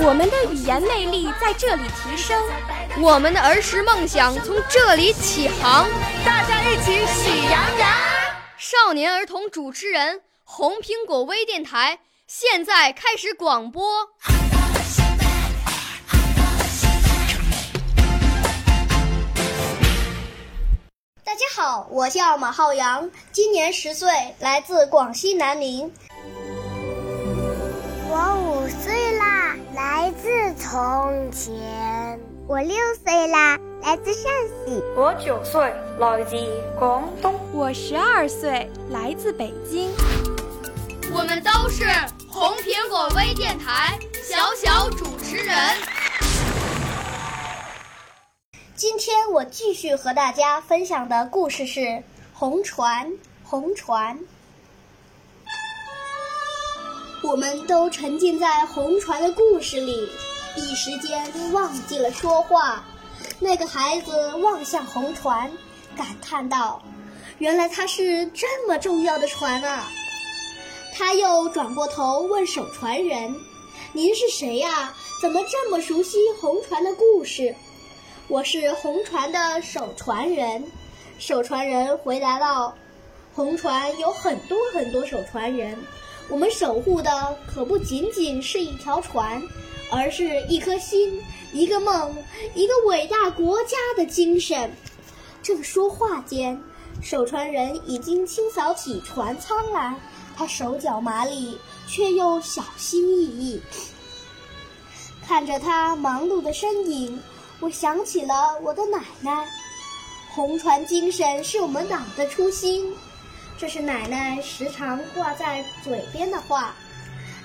我们的语言魅力在这里提升，我们的儿时梦想从这里起航。大家一起喜羊羊。少年儿童主持人，红苹果微电台。现在开始广播。大家好，我叫马浩洋，今年十岁，来自广西南宁。从前。我六岁啦，来自陕西。我九岁，来自广东。我十二岁，来自北京。我们都是红苹果微电台小小主持人。今天我继续和大家分享的故事是《红船》。红船，我们都沉浸在红船的故事里，一时间忘记了说话。那个孩子望向红船，感叹道：“原来它是这么重要的船啊！”他又转过头问守船人：“您是谁呀？怎么这么熟悉红船的故事？”“我是红船的守船人。”守船人回答道：“红船有很多很多守船人，我们守护的可不仅仅是一条船，而是一颗心、一个梦、一个伟大国家的精神。”正说话间，守船人已经清扫起船舱来。他手脚麻利，却又小心翼翼。看着他忙碌的身影，我想起了我的奶奶。红船精神是我们党的初心，这是奶奶时常挂在嘴边的话。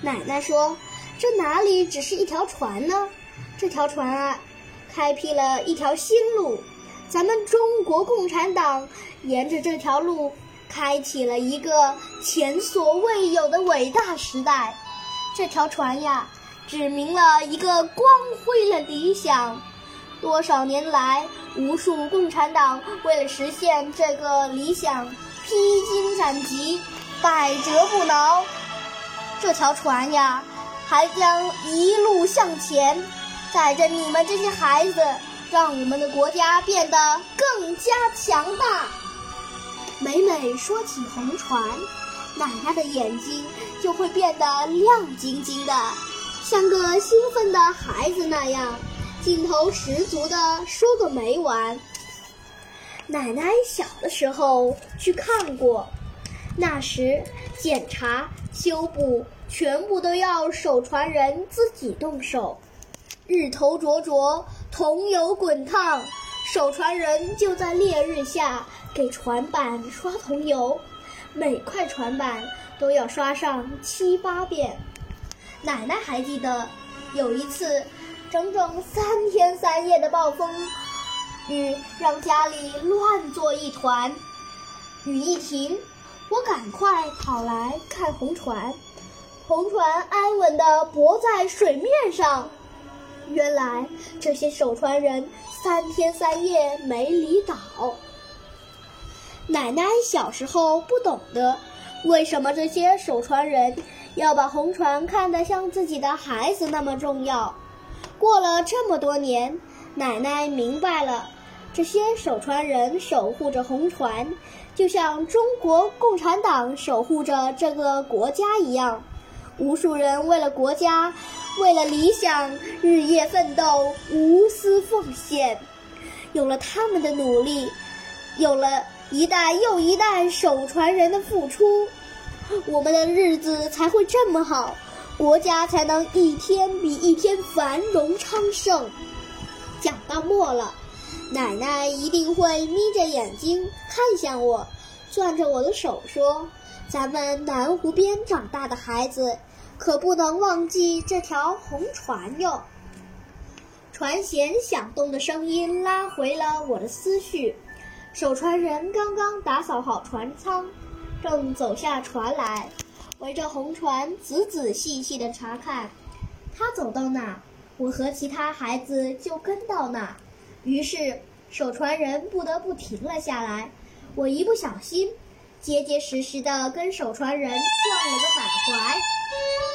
奶奶说：“这哪里只是一条船呢？这条船啊，开辟了一条新路。咱们中国共产党沿着这条路。”开启了一个前所未有的伟大时代，这条船呀，指明了一个光辉的理想。多少年来，无数共产党为了实现这个理想，披荆斩棘，百折不挠。这条船呀，还将一路向前，载着你们这些孩子，让我们的国家变得更加强大。每每说起红船，奶奶的眼睛就会变得亮晶晶的，像个兴奋的孩子那样，劲头十足地说个没完。奶奶小的时候去看过，那时检查、修补全部都要守船人自己动手，日头灼灼，桐油滚烫。守船人就在烈日下给船板刷桐油，每块船板都要刷上七八遍。奶奶还记得，有一次，整整三天三夜的暴风雨让家里乱作一团。雨一停，我赶快跑来看红船，红船安稳地泊在水面上。原来这些守船人三天三夜没离岛。奶奶小时候不懂得，为什么这些守船人要把红船看得像自己的孩子那么重要。过了这么多年，奶奶明白了，这些守船人守护着红船，就像中国共产党守护着这个国家一样。无数人为了国家。为了理想，日夜奋斗，无私奉献。有了他们的努力，有了一代又一代守船人的付出，我们的日子才会这么好，国家才能一天比一天繁荣昌盛。讲到末了，奶奶一定会眯着眼睛看向我，攥着我的手说：“咱们南湖边长大的孩子。”可不能忘记这条红船哟。船舷响动的声音拉回了我的思绪。守船人刚刚打扫好船舱，正走下船来，围着红船仔仔细细地查看。他走到哪，我和其他孩子就跟到哪。于是守船人不得不停了下来。我一不小心，结结实实地跟守船人撞了个满怀。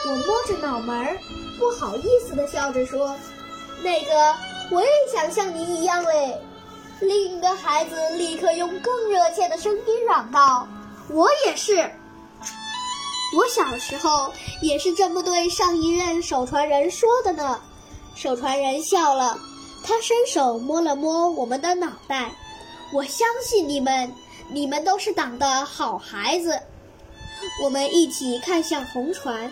我摸着脑门儿，不好意思地笑着说。那个，我也想像你一样嘞。另一个孩子立刻用更热切的声音嚷道：“我也是。我小时候也是这么对上一任守船人说的呢。”守船人笑了，他伸手摸了摸我们的脑袋。我相信你们，你们都是党的好孩子。我们一起看向红船，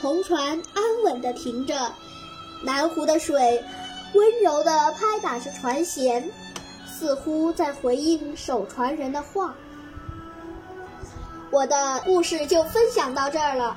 红船安稳地停着。南湖的水温柔地拍打着船舷，似乎在回应守船人的话。我的故事就分享到这儿了。